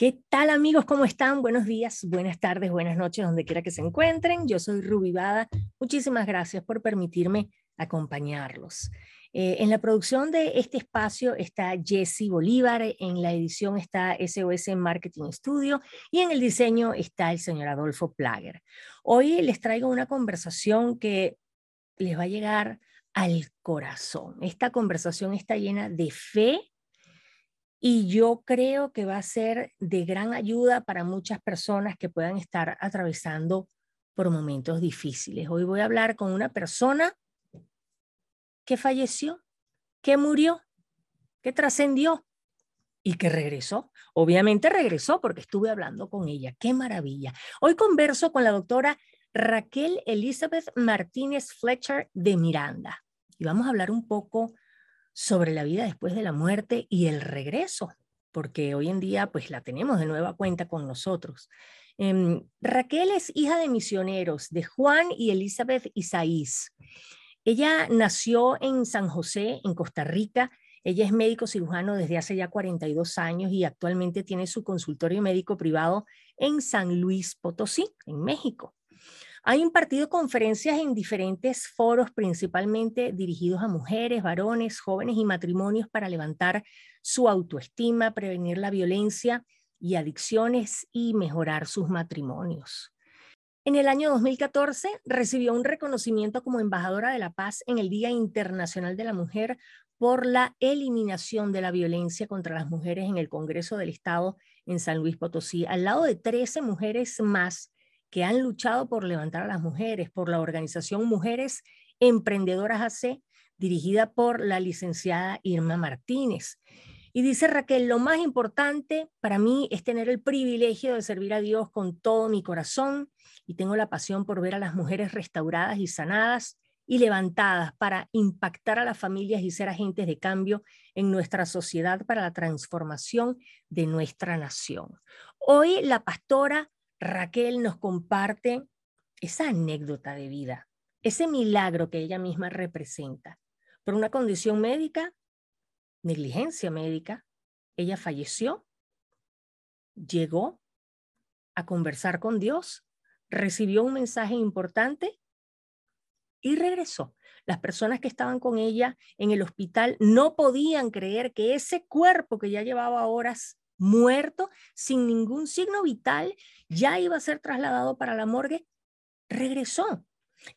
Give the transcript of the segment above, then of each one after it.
¿Qué tal amigos? ¿Cómo están? Buenos días, buenas tardes, buenas noches, donde quiera que se encuentren. Yo soy Ruby Bada. Muchísimas gracias por permitirme acompañarlos. Eh, en la producción de este espacio está Jesse Bolívar, en la edición está SOS Marketing Studio y en el diseño está el señor Adolfo Plager. Hoy les traigo una conversación que les va a llegar al corazón. Esta conversación está llena de fe y yo creo que va a ser de gran ayuda para muchas personas que puedan estar atravesando por momentos difíciles. Hoy voy a hablar con una persona que falleció, que murió, que trascendió y que regresó. Obviamente regresó porque estuve hablando con ella. Qué maravilla. Hoy converso con la doctora Raquel Elizabeth Martínez Fletcher de Miranda y vamos a hablar un poco sobre la vida después de la muerte y el regreso, porque hoy en día pues la tenemos de nueva cuenta con nosotros. Em, Raquel es hija de misioneros de Juan y Elizabeth Isaís. Ella nació en San José, en Costa Rica. Ella es médico cirujano desde hace ya 42 años y actualmente tiene su consultorio médico privado en San Luis Potosí, en México. Ha impartido conferencias en diferentes foros, principalmente dirigidos a mujeres, varones, jóvenes y matrimonios para levantar su autoestima, prevenir la violencia y adicciones y mejorar sus matrimonios. En el año 2014 recibió un reconocimiento como embajadora de la paz en el Día Internacional de la Mujer por la eliminación de la violencia contra las mujeres en el Congreso del Estado en San Luis Potosí, al lado de 13 mujeres más que han luchado por levantar a las mujeres, por la organización Mujeres Emprendedoras AC, dirigida por la licenciada Irma Martínez. Y dice Raquel, lo más importante para mí es tener el privilegio de servir a Dios con todo mi corazón y tengo la pasión por ver a las mujeres restauradas y sanadas y levantadas para impactar a las familias y ser agentes de cambio en nuestra sociedad para la transformación de nuestra nación. Hoy la pastora Raquel nos comparte esa anécdota de vida, ese milagro que ella misma representa. Por una condición médica, negligencia médica, ella falleció, llegó a conversar con Dios, recibió un mensaje importante y regresó. Las personas que estaban con ella en el hospital no podían creer que ese cuerpo que ya llevaba horas muerto, sin ningún signo vital, ya iba a ser trasladado para la morgue, regresó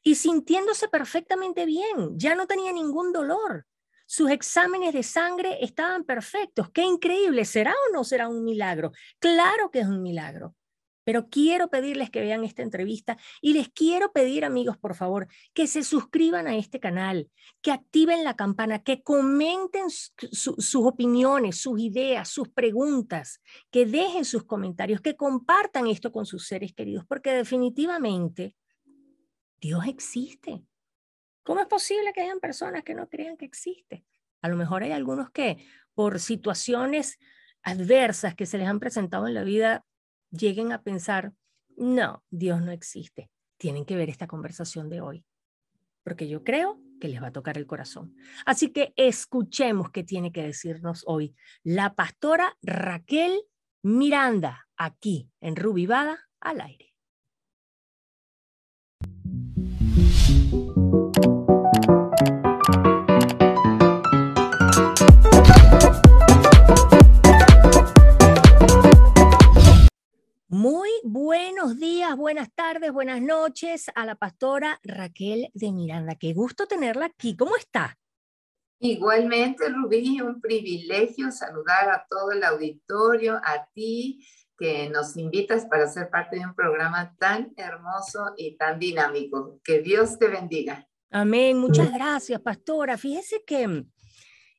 y sintiéndose perfectamente bien, ya no tenía ningún dolor. Sus exámenes de sangre estaban perfectos. Qué increíble, ¿será o no será un milagro? Claro que es un milagro. Pero quiero pedirles que vean esta entrevista y les quiero pedir, amigos, por favor, que se suscriban a este canal, que activen la campana, que comenten sus opiniones, sus ideas, sus preguntas, que dejen sus comentarios, que compartan esto con sus seres queridos, porque definitivamente Dios existe. ¿Cómo es posible que hayan personas que no crean que existe? A lo mejor hay algunos que por situaciones adversas que se les han presentado en la vida lleguen a pensar, no, Dios no existe. Tienen que ver esta conversación de hoy, porque yo creo que les va a tocar el corazón. Así que escuchemos qué tiene que decirnos hoy la pastora Raquel Miranda, aquí en Rubivada al aire. Muy buenos días, buenas tardes, buenas noches a la pastora Raquel de Miranda. Qué gusto tenerla aquí. ¿Cómo está? Igualmente, Rubí, un privilegio saludar a todo el auditorio, a ti que nos invitas para ser parte de un programa tan hermoso y tan dinámico. Que Dios te bendiga. Amén. Muchas gracias, pastora. Fíjese que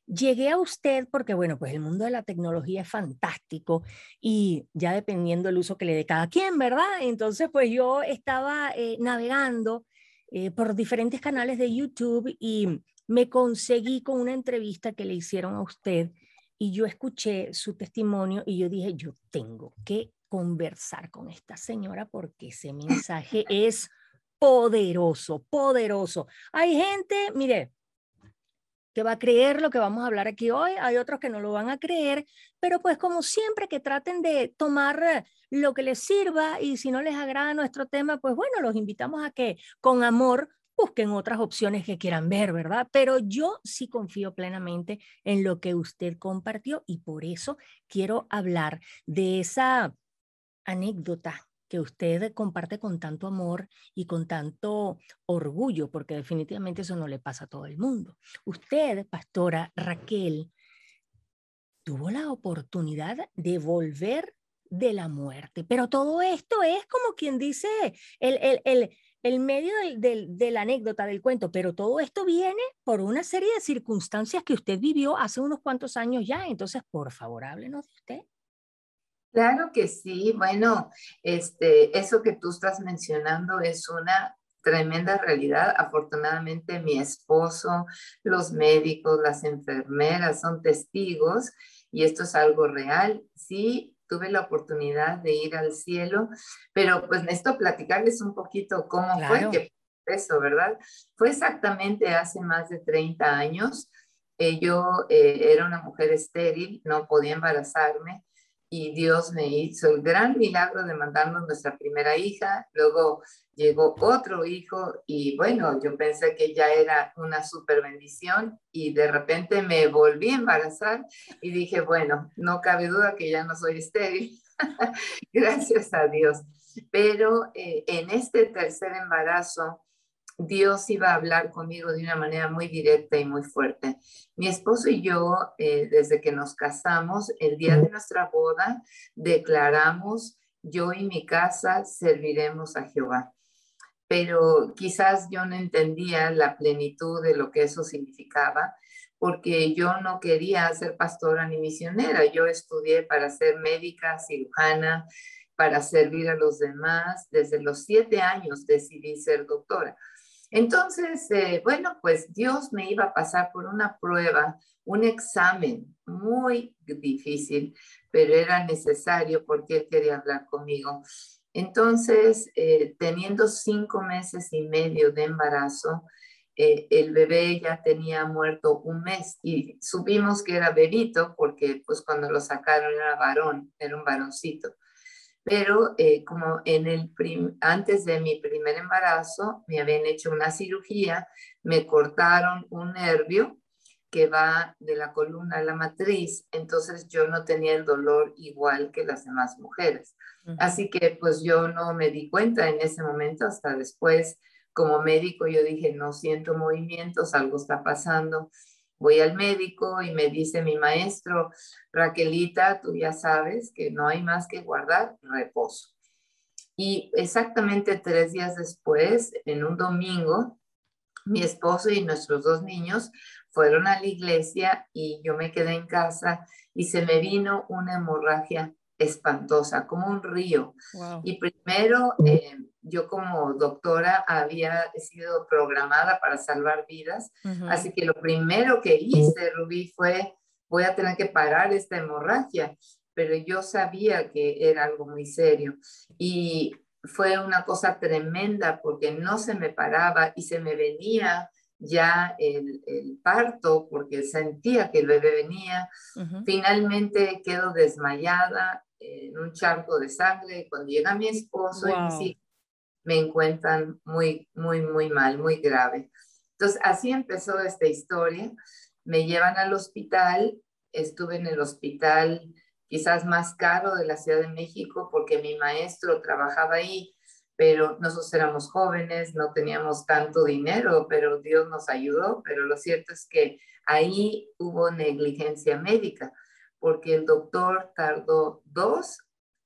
Llegué a usted porque, bueno, pues el mundo de la tecnología es fantástico y ya dependiendo del uso que le dé cada quien, ¿verdad? Entonces, pues yo estaba eh, navegando eh, por diferentes canales de YouTube y me conseguí con una entrevista que le hicieron a usted y yo escuché su testimonio y yo dije, yo tengo que conversar con esta señora porque ese mensaje es poderoso, poderoso. Hay gente, mire, que va a creer lo que vamos a hablar aquí hoy, hay otros que no lo van a creer, pero pues como siempre que traten de tomar lo que les sirva y si no les agrada nuestro tema, pues bueno, los invitamos a que con amor busquen otras opciones que quieran ver, ¿verdad? Pero yo sí confío plenamente en lo que usted compartió y por eso quiero hablar de esa anécdota usted comparte con tanto amor y con tanto orgullo, porque definitivamente eso no le pasa a todo el mundo. Usted, pastora Raquel, tuvo la oportunidad de volver de la muerte, pero todo esto es como quien dice el, el, el, el medio del, de la anécdota del cuento, pero todo esto viene por una serie de circunstancias que usted vivió hace unos cuantos años ya, entonces por favor háblenos de usted. Claro que sí. Bueno, este, eso que tú estás mencionando es una tremenda realidad. Afortunadamente mi esposo, los médicos, las enfermeras son testigos y esto es algo real. Sí, tuve la oportunidad de ir al cielo, pero pues necesito platicarles un poquito cómo fue que eso, ¿verdad? Fue exactamente hace más de 30 años. Eh, yo eh, era una mujer estéril, no podía embarazarme y Dios me hizo el gran milagro de mandarnos nuestra primera hija, luego llegó otro hijo y bueno, yo pensé que ya era una super bendición y de repente me volví a embarazar y dije, bueno, no cabe duda que ya no soy estéril, gracias a Dios. Pero eh, en este tercer embarazo, Dios iba a hablar conmigo de una manera muy directa y muy fuerte. Mi esposo y yo, eh, desde que nos casamos, el día de nuestra boda, declaramos, yo y mi casa serviremos a Jehová. Pero quizás yo no entendía la plenitud de lo que eso significaba, porque yo no quería ser pastora ni misionera. Yo estudié para ser médica, cirujana, para servir a los demás. Desde los siete años decidí ser doctora. Entonces, eh, bueno, pues Dios me iba a pasar por una prueba, un examen muy difícil, pero era necesario porque Él quería hablar conmigo. Entonces, eh, teniendo cinco meses y medio de embarazo, eh, el bebé ya tenía muerto un mes y supimos que era bebito porque pues cuando lo sacaron era varón, era un varoncito pero eh, como en el antes de mi primer embarazo me habían hecho una cirugía, me cortaron un nervio que va de la columna a la matriz, entonces yo no tenía el dolor igual que las demás mujeres. Así que pues yo no me di cuenta en ese momento, hasta después como médico yo dije, no siento movimientos, algo está pasando voy al médico y me dice mi maestro, Raquelita, tú ya sabes que no hay más que guardar reposo. Y exactamente tres días después, en un domingo, mi esposo y nuestros dos niños fueron a la iglesia y yo me quedé en casa y se me vino una hemorragia espantosa, como un río. Y primero, eh, yo como doctora había sido programada para salvar vidas, así que lo primero que hice, Rubí, fue, voy a tener que parar esta hemorragia, pero yo sabía que era algo muy serio. Y fue una cosa tremenda porque no se me paraba y se me venía ya el, el, parto porque sentía que el bebé venía. Finalmente quedo desmayada en un charco de sangre. Cuando llega mi esposo y mis hijos, me encuentran muy, muy, muy mal, muy grave. Entonces, así empezó esta historia. Me llevan al hospital. Estuve en el hospital quizás más caro de la Ciudad de México porque mi maestro trabajaba ahí pero nosotros éramos jóvenes, no teníamos tanto dinero, pero Dios nos ayudó, pero lo cierto es que ahí hubo negligencia médica, porque el doctor tardó dos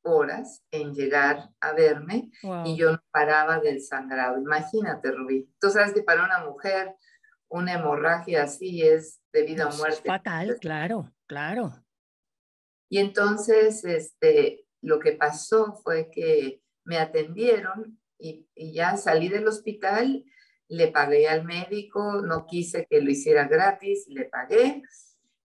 horas en llegar a verme y yo no paraba del sangrado. Imagínate, Rubí. Tú sabes que para una mujer una hemorragia así es debido a muerte. Es fatal, claro, claro. Y entonces, este, lo que pasó fue que me atendieron y, ya salí del hospital, le pagué al médico, no quise que lo hiciera gratis, le pagué,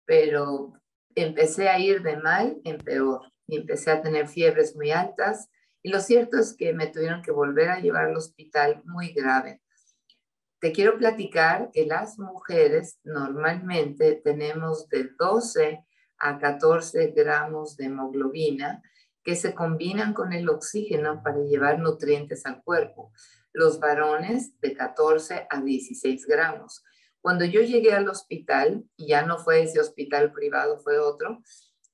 pero empecé a ir de mal en peor y empecé a tener fiebres muy altas y lo cierto es que me tuvieron que volver a llevar al hospital muy grave. te quiero platicar que las mujeres normalmente tenemos de 12 a 14 gramos de hemoglobina que se combinan con el oxígeno para llevar nutrientes al cuerpo. Los varones de 14 a 16 gramos. Cuando yo llegué al hospital, y ya no fue ese hospital privado, fue otro,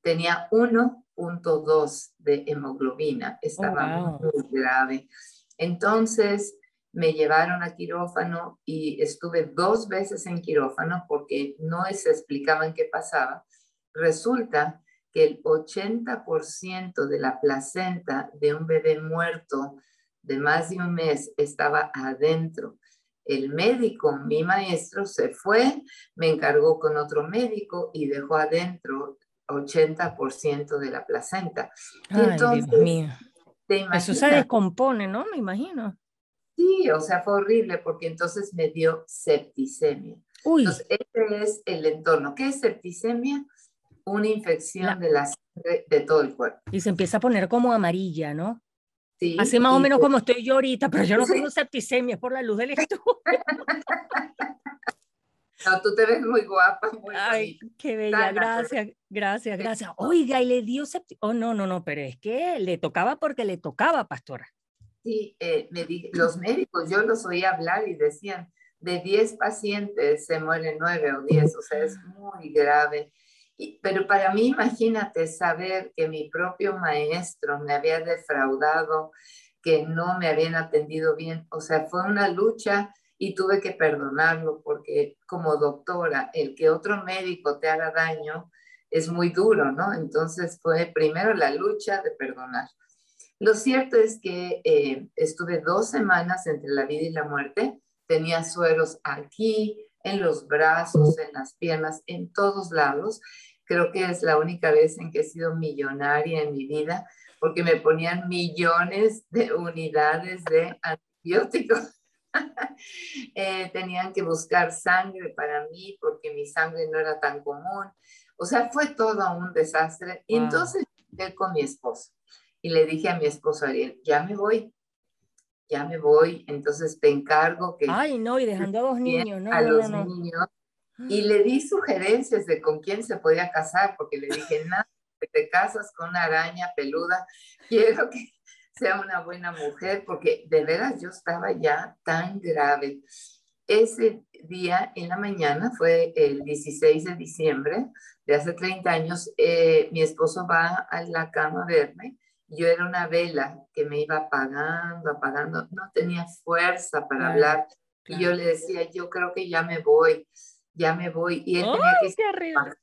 tenía 1.2 de hemoglobina. Estaba oh, muy grave. Entonces, me llevaron a quirófano y estuve dos veces en quirófano porque no se explicaban qué pasaba. Resulta que el 80% de la placenta de un bebé muerto de más de un mes estaba adentro. El médico, mi maestro, se fue, me encargó con otro médico y dejó adentro 80% de la placenta. entonces, Dios mío. Eso se descompone, ¿no? Me imagino. Sí, o sea, fue horrible porque entonces me dio septicemia. Uy. Entonces, este es el entorno. ¿Qué es septicemia? Una infección de la sangre de todo el cuerpo. Y se empieza a poner como amarilla, ¿no? Sí. Así más o menos como estoy yo ahorita, pero yo no tengo septicemia, es por la luz del estudio. No, tú te ves muy guapa, muy Ay, qué bella, gracias, gracias, gracias. Oiga, y le dio septicemia. Oh, no, no, no, pero es que le tocaba porque le tocaba, pastora. Sí, eh, los médicos, yo los oí hablar y decían, de 10 pacientes se mueren 9 o 10, o sea, es muy grave. Pero para mí, imagínate saber que mi propio maestro me había defraudado, que no me habían atendido bien, o sea, fue una lucha y tuve que perdonarlo porque como doctora, el que otro médico te haga daño es muy duro, ¿no? Entonces fue primero la lucha de perdonar. Lo cierto es que eh, estuve dos semanas entre la vida y la muerte. Tenía sueros aquí, en los brazos, en las piernas, en todos lados. Creo que es la única vez en que he sido millonaria en mi vida porque me ponían millones de unidades de antibióticos. Eh, tenían que buscar sangre para mí porque mi sangre no era tan común. O sea, fue todo un desastre. Y entonces con mi esposo y le dije a mi esposo Ariel, ya me voy, ya me voy, entonces te encargo que... Ay, no, y dejando a dos niños, ¿no? A los niños. Y le di sugerencias de con quién se podía casar, porque le dije, nada, que te casas con una araña peluda, quiero que sea una buena mujer, porque de veras yo estaba ya tan grave. Ese día en la mañana, fue el 16 de diciembre de hace 30 años, eh, mi esposo va a la cama a verme yo era una vela que me iba apagando, apagando, no tenía fuerza para hablar. Y yo le decía, yo creo que ya me voy, ya me voy. Y él tenía que...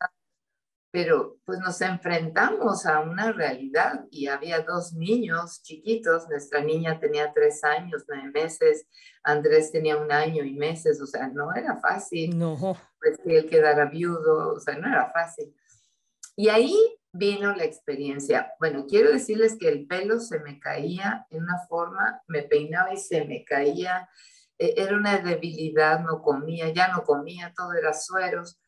Pero pues nos enfrentamos a una realidad y había dos niños chiquitos, nuestra niña tenía tres años, nueve meses, Andrés tenía un año y meses, o sea, no era fácil. No. Pues que él quedara viudo, o sea, no era fácil. Y ahí vino la experiencia. Bueno, quiero decirles que el pelo se me caía en una forma, me peinaba y se me caía. E, era una debilidad, no comía, ya no comía, todo era sueros.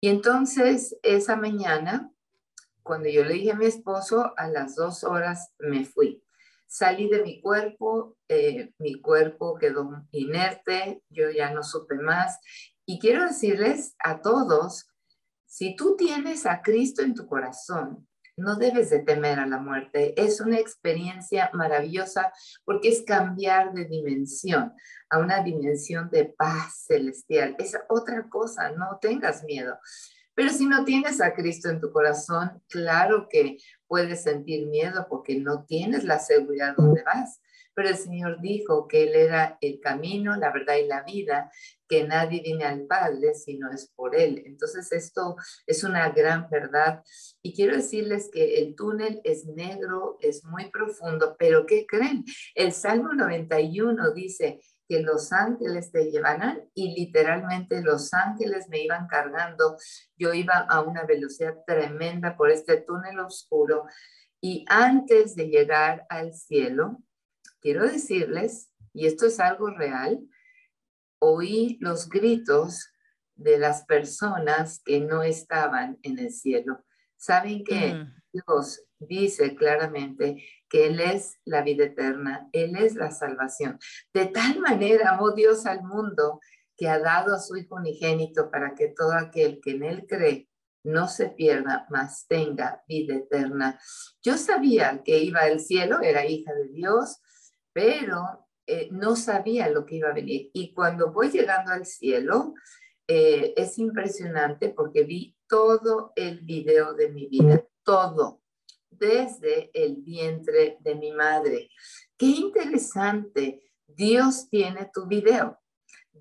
Y entonces esa mañana, cuando yo le dije a mi esposo, a las dos horas me fui. Salí de mi cuerpo, eh, mi cuerpo quedó inerte, yo ya no supe más. Y quiero decirles a todos si tú tienes a Cristo en tu corazón, no debes de temer a la muerte. Es una experiencia maravillosa porque es cambiar de dimensión a una dimensión de paz celestial. Es otra cosa, no tengas miedo. Pero si no tienes a Cristo en tu corazón, claro que puedes sentir miedo porque no tienes la seguridad donde vas pero el Señor dijo que Él era el camino, la verdad y la vida, que nadie viene al Padre si no es por Él. Entonces esto es una gran verdad. Y quiero decirles que el túnel es negro, es muy profundo, pero ¿qué creen? El Salmo 91 dice, que los ángeles te llevarán y literalmente los ángeles me iban cargando. Yo iba a una velocidad tremenda por este túnel oscuro y antes de llegar al cielo, quiero decirles, y esto es algo real, oí los gritos de las personas que no estaban en el cielo. Saben que Dios dice claramente que Él es la vida eterna, Él es la salvación. De tal manera amó Dios al mundo que ha dado a su Hijo unigénito para que todo aquel que en Él cree no se pierda, mas tenga vida eterna. Yo sabía que iba al cielo, era hija de Dios, pero eh, no sabía lo que iba a venir. Y cuando voy llegando al cielo, eh, es impresionante porque vi todo el video de mi vida, todo, desde el vientre de mi madre. Qué interesante, Dios tiene tu video.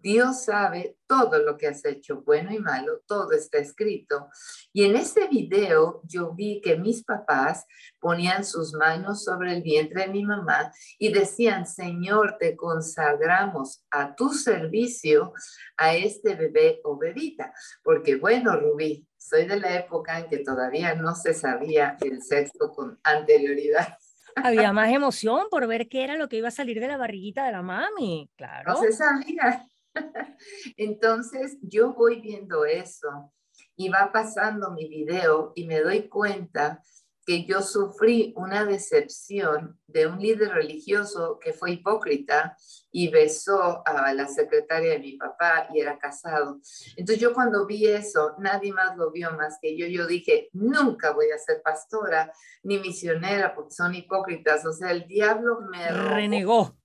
Dios sabe todo lo que has hecho, bueno y malo, todo está escrito. Y en este video yo vi que mis papás ponían sus manos sobre el vientre de mi mamá y decían, Señor, te consagramos a tu servicio a este bebé o bebita. Porque bueno, Rubí, soy de la época en que todavía no se sabía el sexo con anterioridad. Había más emoción por ver qué era lo que iba a salir de la barriguita de la mami, claro. No se sabía. Entonces yo voy viendo eso y va pasando mi video y me doy cuenta que yo sufrí una decepción de un líder religioso que fue hipócrita y besó a la secretaria de mi papá y era casado. Entonces yo cuando vi eso, nadie más lo vio más que yo. Yo dije, nunca voy a ser pastora ni misionera porque son hipócritas. O sea, el diablo me renegó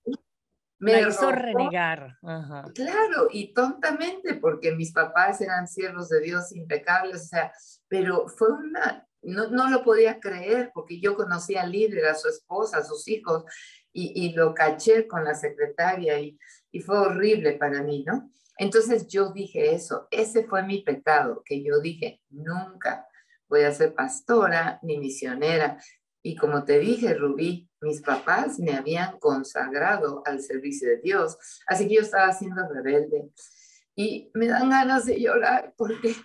me hizo renegar. Claro, y tontamente, porque mis papás eran siervos de Dios impecables, o sea, pero fue una, no, no lo podía creer, porque yo conocía al líder, a su esposa, a sus hijos, y, y lo caché con la secretaria, y, y fue horrible para mí, ¿no? Entonces yo dije eso, ese fue mi pecado, que yo dije, nunca voy a ser pastora ni misionera. Y como te dije, Rubí, mis papás me habían consagrado al servicio de Dios, así que yo estaba siendo rebelde. Y me dan ganas de llorar porque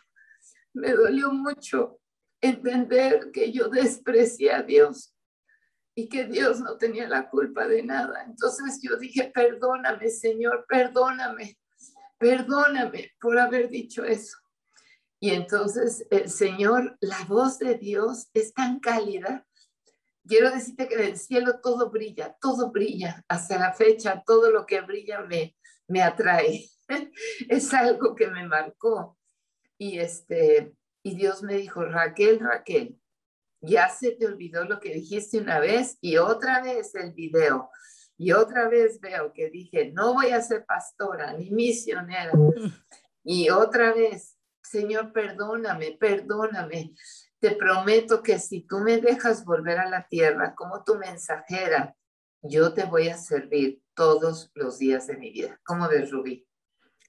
me dolió mucho entender que yo desprecié a Dios y que Dios no tenía la culpa de nada. Entonces yo dije, perdóname, Señor, perdóname, perdóname por haber dicho eso. Y entonces el Señor, la voz de Dios es tan cálida quiero decirte que del cielo todo brilla, todo brilla. Hasta la fecha, todo lo que brilla me, me atrae. es algo que me marcó. Y, este, y Dios me dijo, Raquel, Raquel, ya se te olvidó lo que dijiste una vez y otra vez el video. Y otra vez veo que dije, no voy a ser pastora ni misionera. Y otra vez, Señor, perdóname, perdóname. Te prometo que si tú me dejas volver a la tierra como tu mensajera, yo te voy a servir todos los días de mi vida. ¿Cómo ves, Rubí?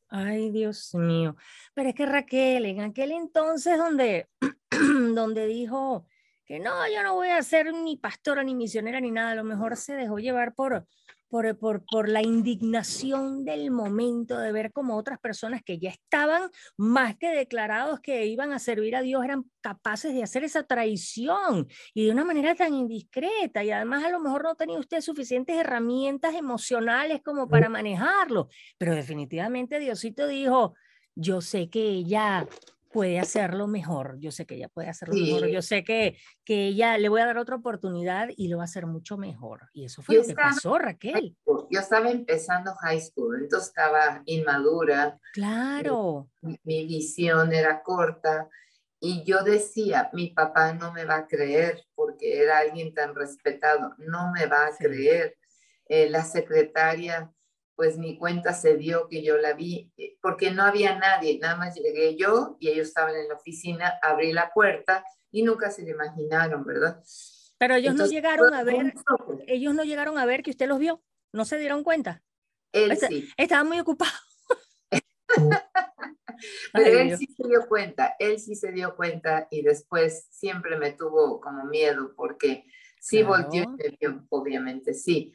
Ay, Dios mío. Pero es que Raquel, en aquel entonces donde, donde dijo que no, yo no voy a ser ni pastora, ni misionera, ni nada, a lo mejor se dejó llevar por, por, por, por, la indignación del momento de ver como otras personas que ya estaban más que declarados que iban a servir a Dios eran capaces de hacer esa traición y de una manera tan indiscreta. Y además a lo mejor no tenía usted suficientes herramientas emocionales como para manejarlo, pero definitivamente Diosito dijo, yo sé que ella puede hacerlo mejor. Yo sé que ella puede hacerlo mejor. Yo sé que, que ella le voy a dar otra oportunidad y lo va a hacer mucho mejor. Y eso fue lo que pasó, Raquel. Yo estaba empezando high school, entonces estaba inmadura. Claro. Mi, visión era corta. Y yo decía, mi papá no me va a creer porque era alguien tan respetado, no me va a creer. Eh, la secretaria pues mi cuenta se dio que yo la vi, eh, porque no había nadie, nada más llegué yo y ellos estaban en la oficina, abrí la puerta y nunca se le imaginaron, ¿verdad? Pero ellos no llegaron a ver, ellos no llegaron a ver que usted los vio, no se dieron cuenta. Él sí. Estaba muy ocupado. Pero él sí se dio cuenta, él sí se dio cuenta y después siempre me tuvo como miedo porque sí volteó y vio, obviamente sí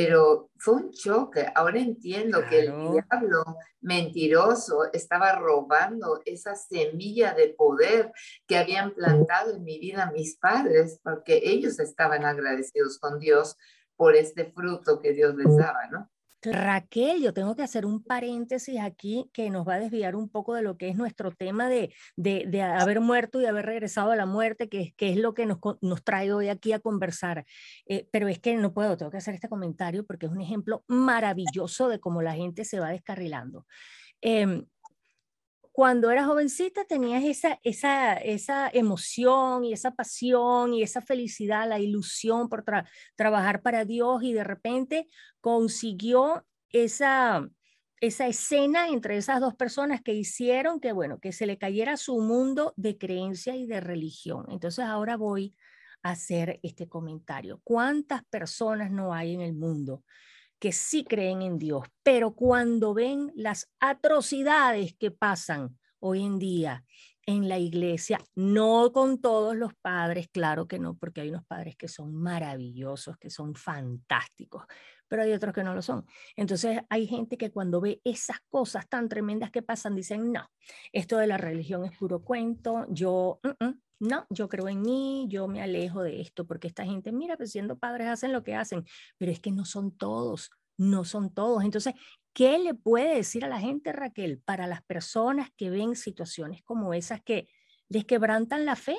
pero fue un choque. Ahora entiendo que el diablo mentiroso estaba robando esa semilla de poder que habían plantado en mi vida mis padres, porque ellos estaban agradecidos con Dios por este fruto que Dios les daba, ¿no? Raquel, yo tengo que hacer un paréntesis aquí que nos va a desviar un poco de lo que es nuestro tema de, de, haber muerto y haber regresado a la muerte, que, que es lo que nos, nos trae hoy aquí a conversar. Eh, pero es que no puedo, tengo que hacer este comentario porque es un ejemplo maravilloso de cómo la gente se va descarrilando. Eh, cuando eras jovencita tenías esa, esa, esa emoción y esa pasión y esa felicidad, la ilusión por trabajar para Dios y de repente consiguió esa, esa escena entre esas dos personas que hicieron que, bueno, que se le cayera su mundo de creencia y de religión. Entonces ahora voy a hacer este comentario. ¿Cuántas personas no hay en el mundo que sí creen en Dios, pero cuando ven las atrocidades que pasan hoy en día en la iglesia, no con todos los padres, claro que no, porque hay unos padres que son maravillosos, que son fantásticos, pero hay otros que no lo son. Entonces hay gente que cuando ve esas cosas tan tremendas que pasan, dicen, no, esto de la religión es puro cuento, yo, no, yo creo en mí, yo me alejo de esto, porque esta gente, mira, pues siendo padres hacen lo que hacen, pero es que no son todos, no son todos. Entonces, ¿qué le puede decir a la gente, Raquel, para las personas que ven situaciones como esas que les quebrantan la fe?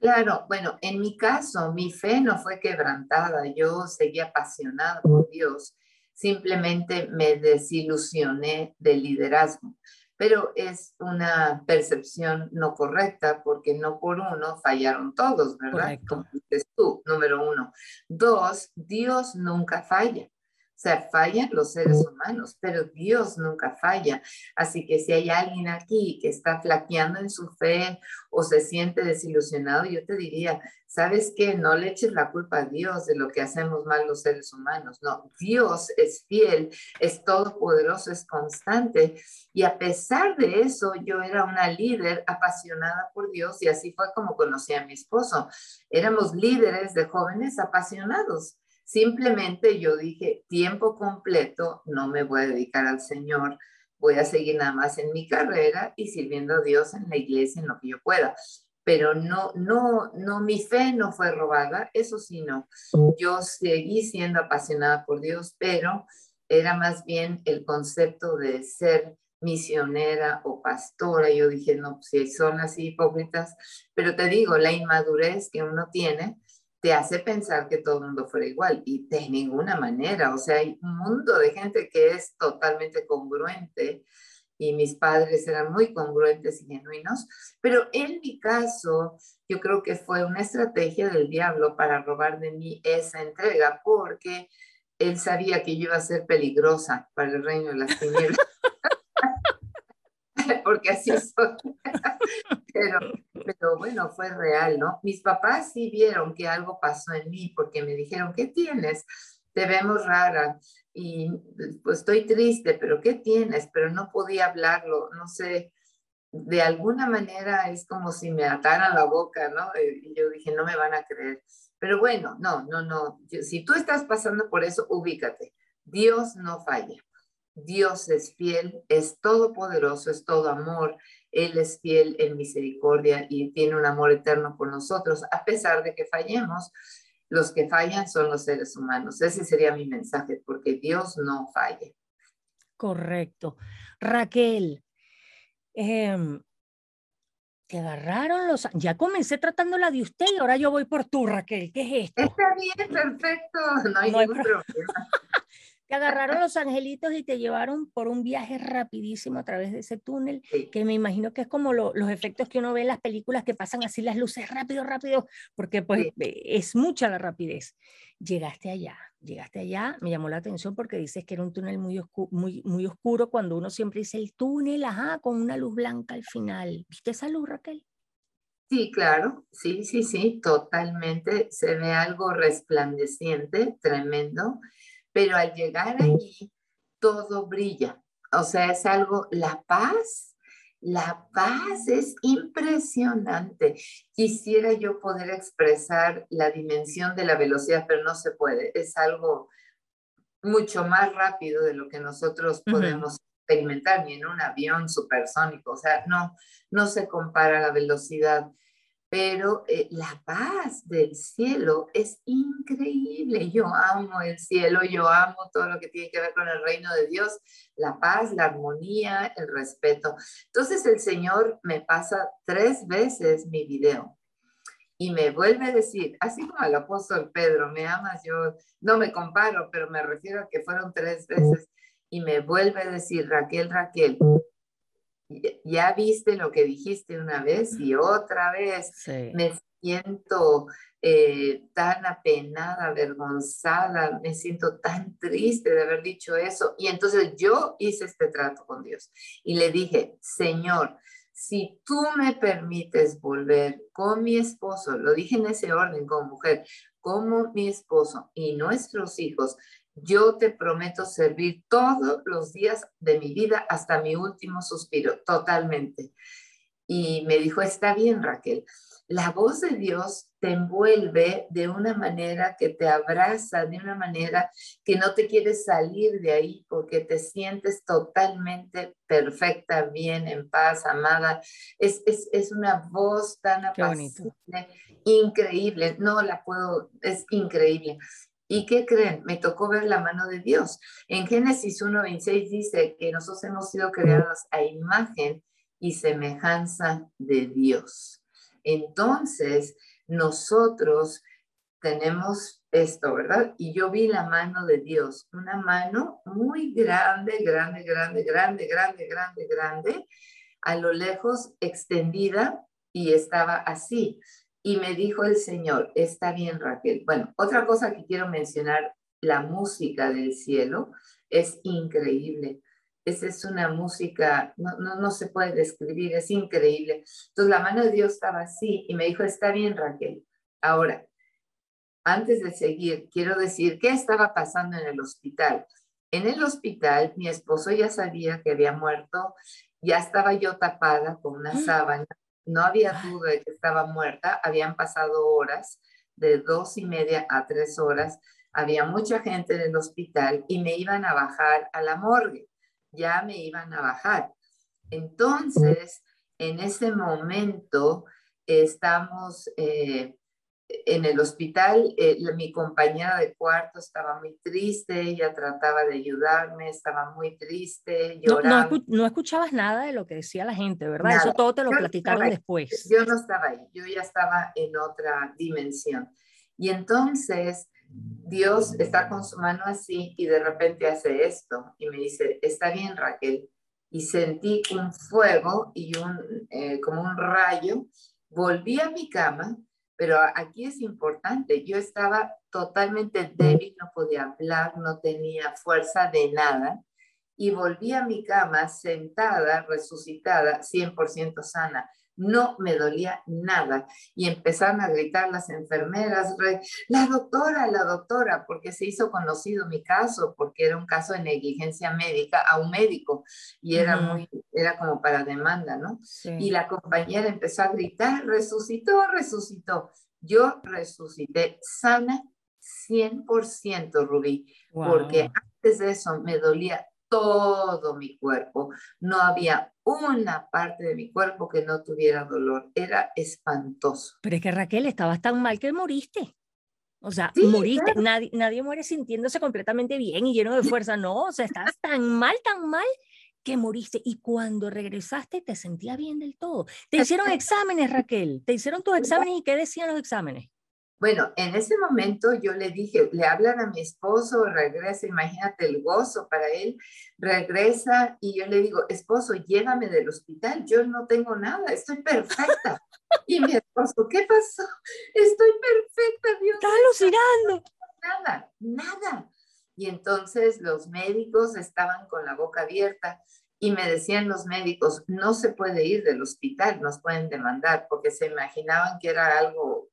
Claro, bueno, en mi caso, mi fe no fue quebrantada, yo seguí apasionada por Dios, simplemente me desilusioné del liderazgo pero es una percepción no correcta porque no por uno fallaron todos, ¿verdad? Como dices tú, número uno. Dos, Dios nunca falla. O sea, fallan los seres humanos, pero Dios nunca falla. Así que si hay alguien aquí que está flaqueando en su fe o se siente desilusionado, yo te diría, ¿sabes qué? No le eches la culpa a Dios de lo que hacemos mal los seres humanos. No, Dios es fiel, es todopoderoso, es constante. Y a pesar de eso, yo era una líder apasionada por Dios y así fue como conocí a mi esposo. Éramos líderes de jóvenes apasionados Simplemente yo dije, tiempo completo, no me voy a dedicar al Señor, voy a seguir nada más en mi carrera y sirviendo a Dios en la iglesia en lo que yo pueda. Pero no, no, no, mi fe no fue robada, eso sí, no. Yo seguí siendo apasionada por Dios, pero era más bien el concepto de ser misionera o pastora. Yo dije, no, si son así hipócritas, pero te digo, la inmadurez que uno tiene te hace pensar que todo el mundo fuera igual y de ninguna manera, o sea, hay un mundo de gente que es totalmente congruente y mis padres eran muy congruentes y genuinos, pero en mi caso yo creo que fue una estrategia del diablo para robar de mí esa entrega porque él sabía que yo iba a ser peligrosa para el reino de las tinieblas. porque así soy. pero, pero bueno, fue real, ¿no? Mis papás sí vieron que algo pasó en mí porque me dijeron, ¿qué tienes? Te vemos rara y pues estoy triste, pero ¿qué tienes? Pero no podía hablarlo, no sé, de alguna manera es como si me ataran la boca, ¿no? Eh, y yo dije, no me van a creer. Pero bueno, no, no, no. Si tú estás pasando por eso, ubícate. Dios no falla. Dios es fiel, es todopoderoso, es todo amor. Él es fiel en misericordia y tiene un amor eterno por nosotros, a pesar de que fallemos. Los que fallan son los seres humanos. Ese sería mi mensaje, porque Dios no falla. Correcto. Raquel, em, te agarraron los... Ya comencé tratándola de usted y ahora yo voy por tú, Raquel. ¿Qué es esto? Está bien, perfecto. No hay, ningún problema. Te agarraron los angelitos y te llevaron por un viaje rapidísimo a través de ese túnel, que me imagino que es como los efectos que uno ve en las películas que pasan así las luces rápido, rápido, porque pues es mucha la rapidez. Llegaste allá, llegaste allá, me llamó la atención porque dices que era un túnel muy, muy, muy oscuro cuando uno siempre dice el túnel, ajá, con una luz blanca al final. ¿Viste esa luz, Raquel? Sí, claro, sí, sí, sí, totalmente. Se ve algo resplandeciente, tremendo pero al llegar allí todo brilla. O sea, es algo, la paz, la paz es impresionante. Quisiera yo poder expresar la dimensión de la velocidad, pero no se puede. Es algo mucho más rápido de lo que nosotros podemos experimentar, ni en un avión supersónico. O sea, no, no se compara la velocidad pero eh, la paz del cielo es increíble. Yo amo el cielo, yo amo todo lo que tiene que ver con el reino de Dios, la paz, la armonía, el respeto. Entonces el Señor me pasa tres veces mi video y me vuelve a decir, así como el apóstol Pedro, me amas, yo no me comparo, pero me refiero a que fueron tres veces, y me vuelve a decir, Raquel, Raquel, ya viste lo que dijiste una vez y otra vez. Me siento eh, tan apenada, avergonzada, me siento tan triste de haber dicho eso. Y entonces yo hice este trato con Dios y le dije, Señor, si tú me permites volver con mi esposo, lo dije en ese orden como mujer, como mi esposo y nuestros hijos, yo te prometo servir todos los días de mi vida hasta mi último suspiro, totalmente. Y me dijo, está bien, Raquel. La voz de Dios te envuelve de una manera que te abraza, de una manera que no te quieres salir de ahí porque te sientes totalmente perfecta, bien, en paz, amada. Es, es una voz tan apacible, increíble. No la puedo, es increíble. ¿Y qué creen? Me tocó ver la mano de Dios. En Génesis 1.26 dice que nosotros hemos sido creados a imagen y semejanza de Dios. Entonces, nosotros tenemos esto, ¿verdad? Y yo vi la mano de Dios, una mano muy grande, grande, grande, grande, grande, grande, grande, a lo lejos extendida y estaba así. Y me dijo el Señor, está bien Raquel. Bueno, otra cosa que quiero mencionar, la música del cielo es increíble. Esa es una música, no, no, no se puede describir, es increíble. Entonces la mano de Dios estaba así y me dijo, está bien Raquel. Ahora, antes de seguir, quiero decir, ¿qué estaba pasando en el hospital? En el hospital, mi esposo ya sabía que había muerto, ya estaba yo tapada con una mm. sábana no había duda de que estaba muerta, habían pasado horas, de dos y media a tres horas, había mucha gente en el hospital y me iban a bajar a la morgue, ya me iban a bajar. Entonces, en ese momento, estamos eh, en el hospital, eh, mi compañera de cuarto estaba muy triste, ella trataba de ayudarme, estaba muy triste, llorando. No, escuchabas nada de lo que decía la gente, ¿verdad? Eso todo te lo platicaron después. Yo no estaba ahí, yo ya estaba en otra dimensión. Y entonces Dios está con su mano así y de repente hace esto y me dice, está bien Raquel. Y sentí un fuego y un, eh, como un rayo. Volví a mi cama pero aquí es importante, yo estaba totalmente débil, no podía hablar, no tenía fuerza de nada y volví a mi cama sentada, resucitada, 100% sana no me dolía nada. Y empezaron a gritar las enfermeras, la doctora, la doctora, porque se hizo conocido mi caso, porque era un caso de negligencia médica a un médico y era muy, era como para demanda, ¿no? Y la compañera empezó a gritar, resucitó, resucitó. Yo resucité sana 100%, Rubí, porque antes de eso me dolía todo mi cuerpo. No había una parte de mi cuerpo que no tuviera dolor. Era espantoso. Pero es que Raquel, estabas tan mal que moriste. O sea, moriste. Nadie, nadie muere sintiéndose completamente bien y lleno de fuerza. No, o sea, estabas tan mal, tan mal que moriste. Y cuando regresaste te sentía bien del todo. Te hicieron exámenes, Raquel. Te hicieron tus exámenes y ¿qué decían los exámenes? Bueno, en ese momento yo le dije, le hablan a mi esposo, regresa, imagínate el gozo para él, regresa y yo le digo, esposo, llévame del hospital, yo no tengo nada, estoy perfecta. Y mi esposo, ¿qué pasó? Estoy perfecta, Dios. Está alucinando. Nada, nada. Y entonces los médicos estaban con la boca abierta y me decían los médicos, no se puede ir del hospital, nos pueden demandar, porque se imaginaban que era algo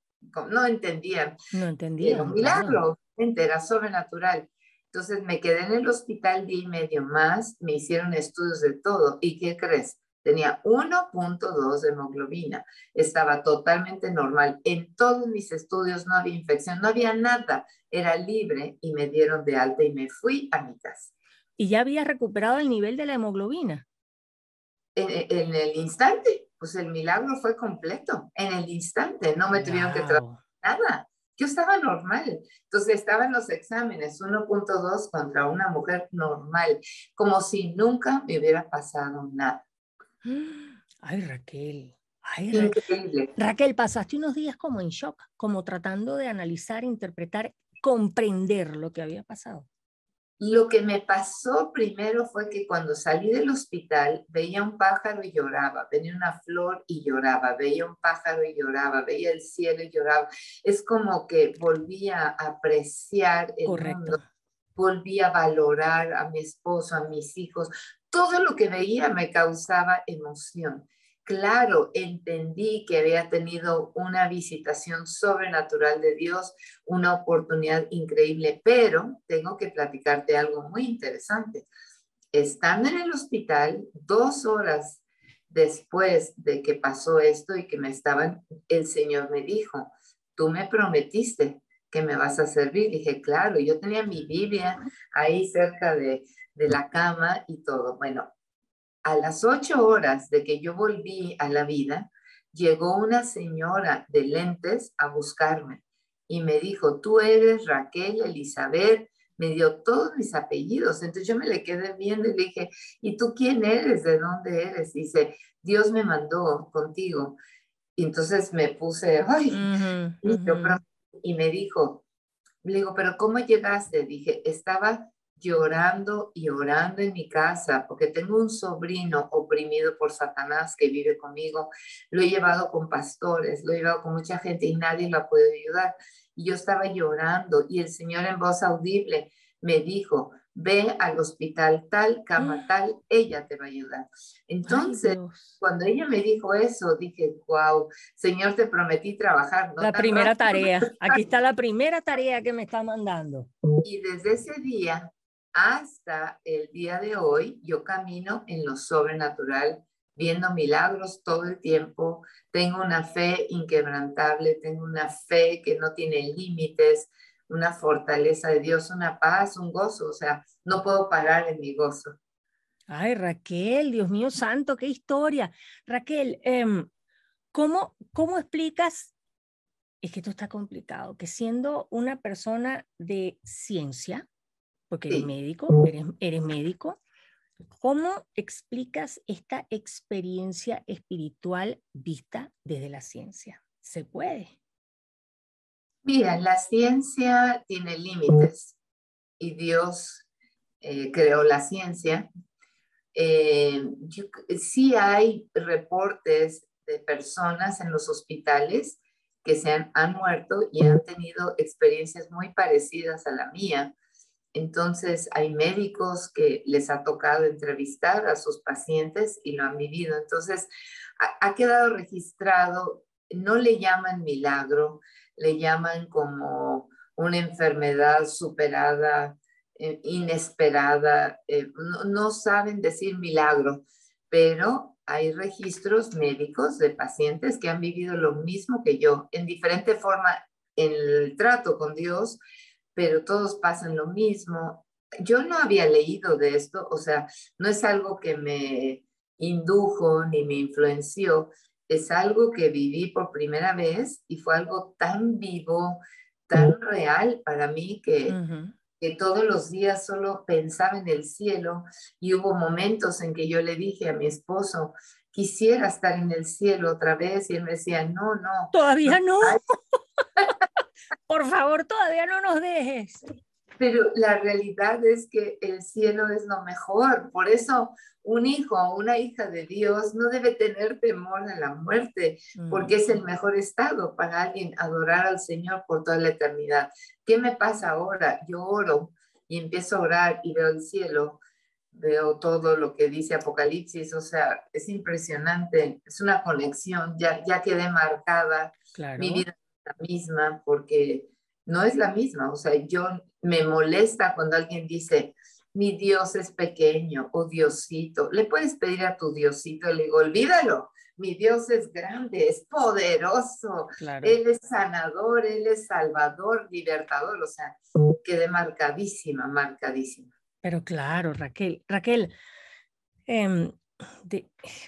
no entendían. No entendían. Era un milagro, era sobrenatural. Entonces me quedé en el hospital día y medio más, me hicieron estudios de todo. ¿Y qué crees? Tenía 1.2 de hemoglobina. Estaba totalmente normal. En todos mis estudios no había infección, no había nada. Era libre y me dieron de alta y me fui a mi casa. ¿Y ya había recuperado el nivel de la hemoglobina? En, en el instante pues el milagro fue completo en el instante, no me tuvieron que tratar nada. Yo estaba normal. Entonces estaba en los exámenes 1.2 contra una mujer normal, como si nunca me hubiera pasado nada. Ay, Raquel. Ay, Raquel. Raquel, pasaste unos días como en shock, como tratando de analizar, interpretar, comprender lo que había pasado. Lo que me pasó primero fue que cuando salí del hospital veía un pájaro y lloraba, venía una flor y lloraba, veía un pájaro y lloraba, veía el cielo y lloraba. Es como que volvía a apreciar el mundo, volvía a valorar a mi esposo, a mis hijos. Todo lo que veía me causaba emoción claro, entendí que había tenido una visitación sobrenatural de Dios, una oportunidad increíble, pero tengo que platicarte algo muy interesante. Estando en el hospital, dos horas después de que pasó esto y que me estaban, el Señor me dijo, tú me prometiste que me vas a servir. Dije, claro, yo tenía mi Biblia ahí cerca de, de la cama y todo. Bueno, a las ocho horas de que yo volví a la vida, llegó una señora de lentes a buscarme y me dijo, tú eres Raquel Elizabeth, me dio todos mis apellidos. Entonces yo me le quedé viendo y le dije, ¿y tú quién eres? ¿De dónde eres? Dice, Dios me mandó contigo. Y entonces me puse, ay, y me dijo, le digo, pero ¿cómo llegaste? Dije, estaba llorando y orando en mi casa porque tengo un sobrino oprimido por Satanás que vive conmigo. Lo he llevado con pastores, lo he llevado con mucha gente y nadie lo ha podido ayudar. Y yo estaba llorando y el Señor en voz audible me dijo, ve al hospital tal, cama tal, ella te va a ayudar. Entonces, cuando ella me dijo eso, dije, wow, Señor, te prometí trabajar. la primera tarea, aquí está la primera tarea que me está mandando. Y desde ese día hasta el día de hoy yo camino en lo sobrenatural, viendo milagros todo el tiempo. Tengo una fe inquebrantable, tengo una fe que no tiene límites, una fortaleza de Dios, una paz, un gozo. O sea, no puedo parar en mi gozo. Ay, Raquel, Dios mío santo, qué historia. Raquel, em, ¿cómo, ¿cómo explicas? Es que esto está complicado, que siendo una persona de ciencia, porque eres médico, eres, eres médico. ¿Cómo explicas esta experiencia espiritual vista desde la ciencia? ¿Se puede? Mira, la ciencia tiene límites y Dios eh, creó la ciencia. Eh, sí hay reportes de personas en los hospitales que se han, han, muerto y han tenido experiencias muy parecidas a la mía, entonces, hay médicos que les ha tocado entrevistar a sus pacientes y lo han vivido. Entonces, ha, quedado registrado, no le llaman milagro, le llaman como una enfermedad superada, eh, inesperada. Eh, no, no saben decir milagro, pero hay registros médicos de pacientes que han vivido lo mismo que yo, en diferente forma en el trato con Dios, pero todos pasan lo mismo. Yo no había leído de esto, o sea, no es algo que me indujo ni me influenció, es algo que viví por primera vez y fue algo tan vivo, tan real para mí que, que todos los días solo pensaba en el cielo y hubo momentos en que yo le dije a mi esposo, quisiera estar en el cielo otra vez y él me decía, no, no. Todavía no. Por favor, todavía no nos dejes. Pero la realidad es que el cielo es lo mejor. Por eso un hijo o una hija de Dios no debe tener temor a la muerte, porque es el mejor estado para alguien adorar al Señor por toda la eternidad. ¿Qué me pasa ahora? Yo oro y empiezo a orar y veo el cielo, veo todo lo que dice Apocalipsis, o sea, es impresionante, es una conexión, ya, ya quedé marcada, mi vida la misma porque no es la misma. O sea, yo me molesta cuando alguien dice, mi Dios es pequeño o Diosito. Le puedes pedir a tu Diosito, le digo, olvídalo. Mi Dios es grande, es poderoso. Él es sanador, Él es salvador, libertador. O sea, quedé marcadísima, marcadísima. Pero claro, Raquel, Raquel, em,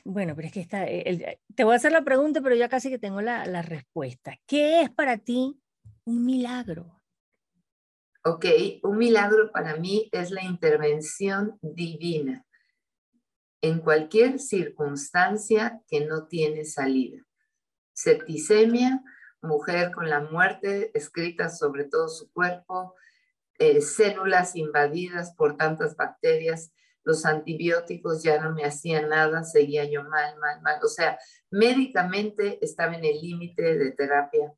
bueno, pero es que está, te voy a hacer la pregunta, pero ya casi que tengo la, la respuesta. ¿Qué es para ti un milagro? Ok, un milagro para mí es la intervención divina en cualquier circunstancia que no tiene salida. Septicemia, mujer con la muerte escrita sobre todo su cuerpo, eh, células invadidas por tantas bacterias, los antibióticos ya no me hacían nada, seguía yo mal, mal, mal. O sea, médicamente estaba en el límite de terapia,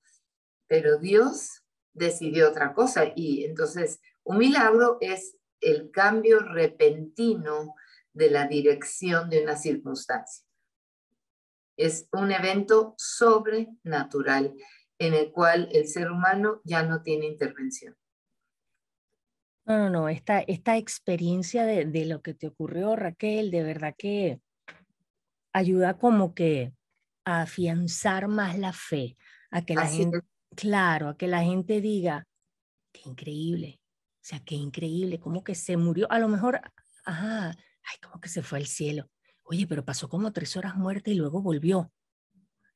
pero Dios decidió otra cosa. Y entonces, un milagro es el cambio repentino de la dirección de una circunstancia. Es un evento sobrenatural en el cual el ser humano ya no tiene intervención. No, no, no, esta, esta experiencia de, de lo que te ocurrió, Raquel, de verdad que ayuda como que a afianzar más la fe, a que la gente, claro, a que la gente diga, qué increíble, o sea, qué increíble, como que se murió, a lo mejor, ajá, ay, como que se fue al cielo. Oye, pero pasó como tres horas muerta y luego volvió.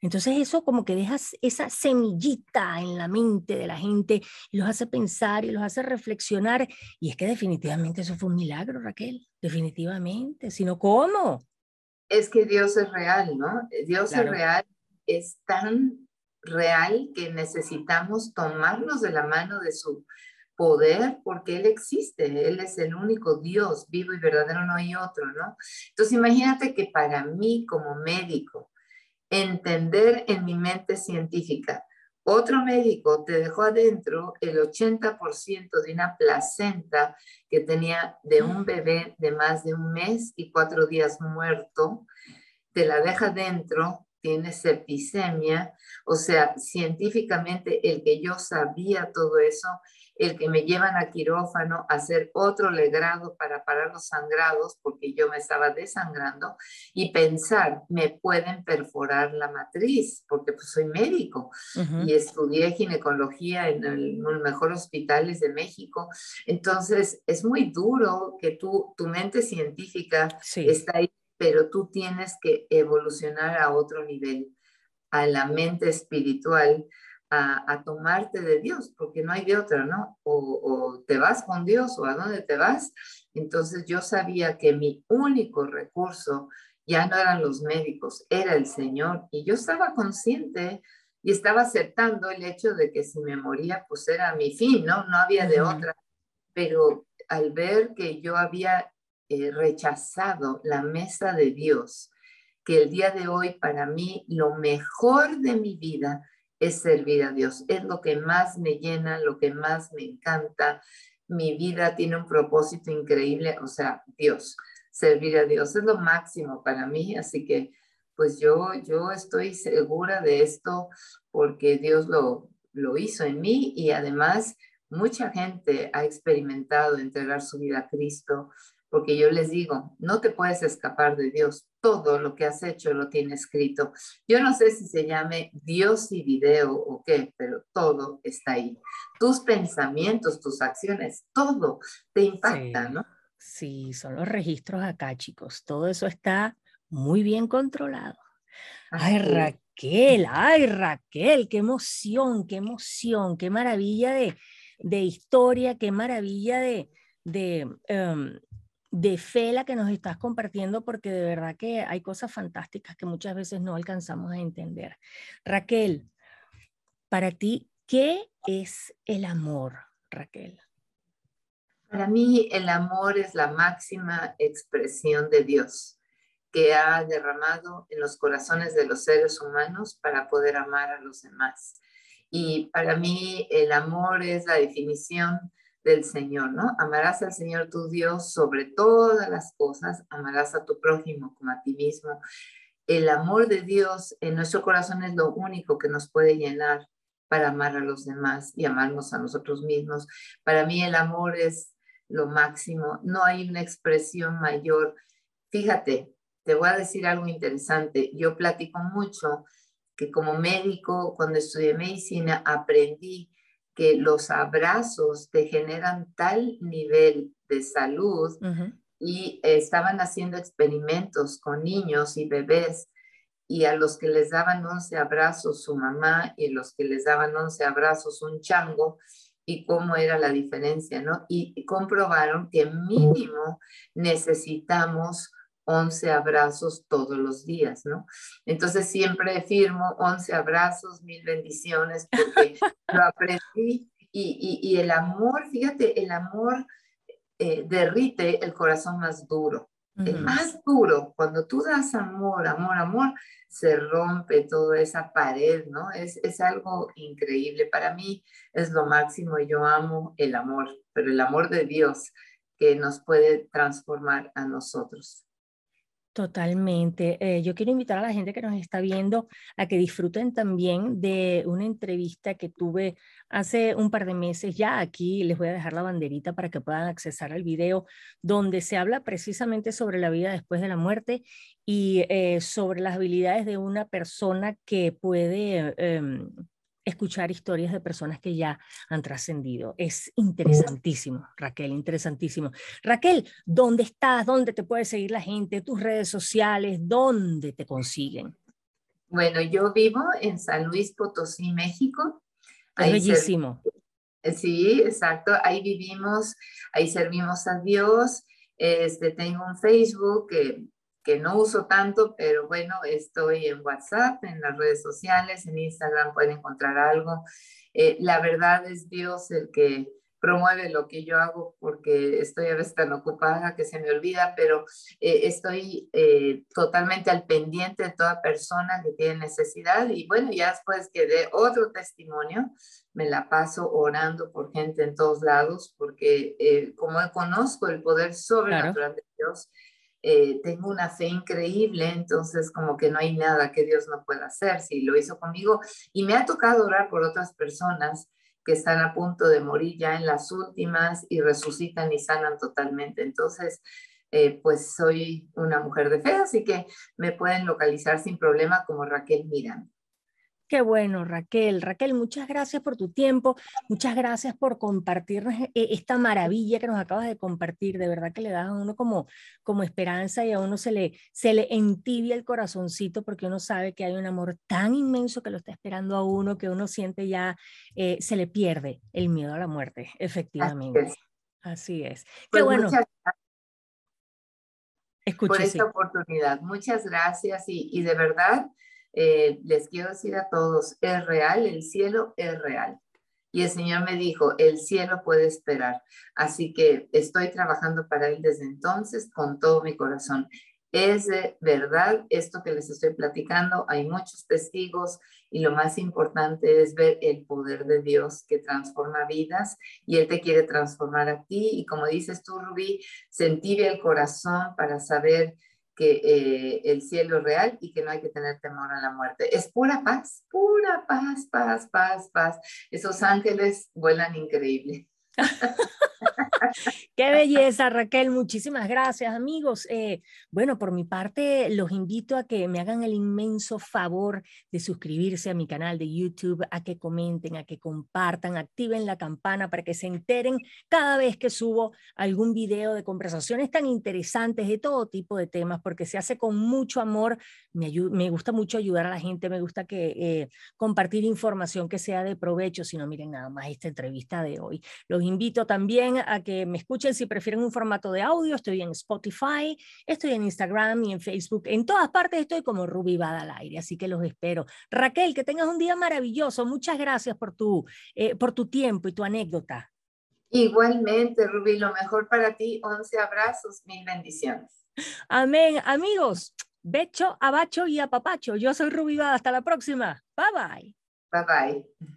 Entonces eso como que deja esa semillita en la mente de la gente y los hace pensar y los hace reflexionar. Y es que definitivamente eso fue un milagro, Raquel, definitivamente. Sino, ¿cómo? Es que Dios es real, ¿no? Dios es real, es tan real que necesitamos tomarnos de la mano de su poder porque Él existe, Él es el único Dios vivo y verdadero, no hay otro, ¿no? Entonces imagínate que para mí como médico, entender en mi mente científica, otro médico te dejó adentro el 80% de una placenta que tenía de un bebé de más de un mes y cuatro días muerto, te la deja dentro tiene septicemia, o sea, científicamente el que yo sabía todo eso, el que me llevan a quirófano a hacer otro legrado para parar los sangrados, porque yo me estaba desangrando, y pensar, me pueden perforar la matriz, porque pues soy médico y estudié ginecología en, el, los mejores hospitales de México. Entonces, es muy duro que tú, tu mente científica está ahí pero tú tienes que evolucionar a otro nivel, a la mente espiritual, a, tomarte de Dios, porque no hay de otra, ¿no? O, te vas con Dios o a dónde te vas. Entonces yo sabía que mi único recurso ya no eran los médicos, era el Señor. Y yo estaba consciente y estaba aceptando el hecho de que si me moría, pues era mi fin, ¿no? No había de otra. Pero al ver que yo había rechazado la mesa de Dios, que el día de hoy para mí lo mejor de mi vida es servir a Dios. Es lo que más me llena, lo que más me encanta. Mi vida tiene un propósito increíble, o sea, Dios, servir a Dios es lo máximo para mí, así que pues yo, yo estoy segura de esto porque Dios lo, lo hizo en mí y además mucha gente ha experimentado entregar su vida a Cristo, porque yo les digo, no te puedes escapar de Dios, todo lo que has hecho lo tiene escrito. Yo no sé si se llame Dios y video o qué, pero todo está ahí. Tus pensamientos, tus acciones, todo te impacta, ¿no? Sí, son los registros acá, chicos. Todo eso está muy bien controlado. Ay, Raquel, ay, Raquel, qué emoción, qué emoción, qué maravilla de, de historia, qué maravilla de, de em, de fe la que nos estás compartiendo, porque de verdad que hay cosas fantásticas que muchas veces no alcanzamos a entender. Raquel, para ti, ¿qué es el amor, Raquel? Para mí, el amor es la máxima expresión de Dios que ha derramado en los corazones de los seres humanos para poder amar a los demás. Y para mí, el amor es la definición del Señor, ¿no? Amarás al Señor tu Dios sobre todas las cosas, amarás a tu prójimo como a ti mismo. El amor de Dios en nuestro corazón es lo único que nos puede llenar para amar a los demás y amarnos a nosotros mismos. Para mí el amor es lo máximo, no hay una expresión mayor. Fíjate, te voy a decir algo interesante. Yo platico mucho que como médico, cuando estudié medicina, aprendí que los abrazos te generan tal nivel de salud y estaban haciendo experimentos con niños y bebés y a los que les daban 11 abrazos su mamá y a los que les daban 11 abrazos un chango y cómo era la diferencia, ¿no? Y, comprobaron que mínimo necesitamos 11 abrazos todos los días, ¿no? Entonces siempre firmo 11 abrazos, mil bendiciones, porque lo aprendí y, y, el amor, fíjate, el amor eh, derrite el corazón más duro. El más duro, cuando tú das amor, amor, amor, se rompe toda esa pared, ¿no? Es, es algo increíble. Para mí es lo máximo. Yo amo el amor, pero el amor de Dios que nos puede transformar a nosotros. Totalmente. Eh, yo quiero invitar a la gente que nos está viendo a que disfruten también de una entrevista que tuve hace un par de meses ya. Aquí les voy a dejar la banderita para que puedan accesar al video donde se habla precisamente sobre la vida después de la muerte y eh, sobre las habilidades de una persona que puede... Em, escuchar historias de personas que ya han trascendido. Es interesantísimo, Raquel, interesantísimo. Raquel, ¿dónde estás? ¿Dónde te puede seguir la gente? ¿Tus redes sociales? ¿Dónde te consiguen? Bueno, yo vivo en San Luis Potosí, México. Es bellísimo. Sí, exacto. Ahí vivimos, ahí servimos a Dios. Este, tengo un Facebook que que no uso tanto, pero bueno, estoy en WhatsApp, en las redes sociales, en Instagram pueden encontrar algo. Eh, la verdad es Dios el que promueve lo que yo hago porque estoy a veces tan ocupada que se me olvida, pero eh, estoy eh, totalmente al pendiente de toda persona que tiene necesidad y bueno, ya después que dé otro testimonio, me la paso orando por gente en todos lados porque como conozco el poder sobrenatural de Dios, eh, tengo una fe increíble, entonces como que no hay nada que Dios no pueda hacer, si lo hizo conmigo. Y me ha tocado orar por otras personas que están a punto de morir ya en las últimas y resucitan y sanan totalmente. Entonces, eh, pues soy una mujer de fe, así que me pueden localizar sin problema como Raquel Miranda. Qué bueno, Raquel. Raquel, muchas gracias por tu tiempo, muchas gracias por compartirnos e, esta maravilla que nos acabas de compartir. De verdad que le das a uno como, como esperanza y a uno se le, se le entibia el corazoncito porque uno sabe que hay un amor tan inmenso que lo está esperando a uno que uno siente ya, eh, se le pierde el miedo a la muerte, efectivamente. Así es. Qué pues bueno. por esta oportunidad. Muchas gracias y, y de verdad eh, les quiero decir a todos, es real, el cielo es real. Y el Señor me dijo, el cielo puede esperar. Así que estoy trabajando para Él desde entonces con todo mi corazón. Es de verdad esto que les estoy platicando. Hay muchos testigos y lo más importante es ver el poder de Dios que transforma vidas y Él te quiere transformar a ti. Y como dices tú, Rubí, sentir el corazón para saber que eh, el cielo es real y que no hay que tener temor a la muerte. Es pura paz, pura paz, paz, paz, paz. Esos ángeles vuelan increíble. Qué belleza, Raquel. Muchísimas gracias, amigos. Eh, bueno, por mi parte, los invito a que me hagan el inmenso favor de suscribirse a mi canal de YouTube, a que comenten, a que compartan, activen la campana para que se enteren cada vez que subo algún video de conversaciones tan interesantes de todo tipo de temas, porque se hace con mucho amor. Me, gusta mucho ayudar a la gente, me gusta que eh, compartir información que sea de provecho, si no miren nada más esta entrevista de hoy. Los invito también a que me escuchen si prefieren un formato de audio. Estoy en Spotify, estoy en Instagram y en Facebook. En todas partes estoy como Ruby Bada al aire, así que los espero. Raquel, que tengas un día maravilloso. Muchas gracias por tu, eh, por tu tiempo y tu anécdota. Igualmente, Ruby, lo mejor para ti. 11 abrazos, mil bendiciones. Amén. Amigos, becho, abacho y apapacho. Yo soy Ruby Bada. Hasta la próxima. Bye bye. Bye bye.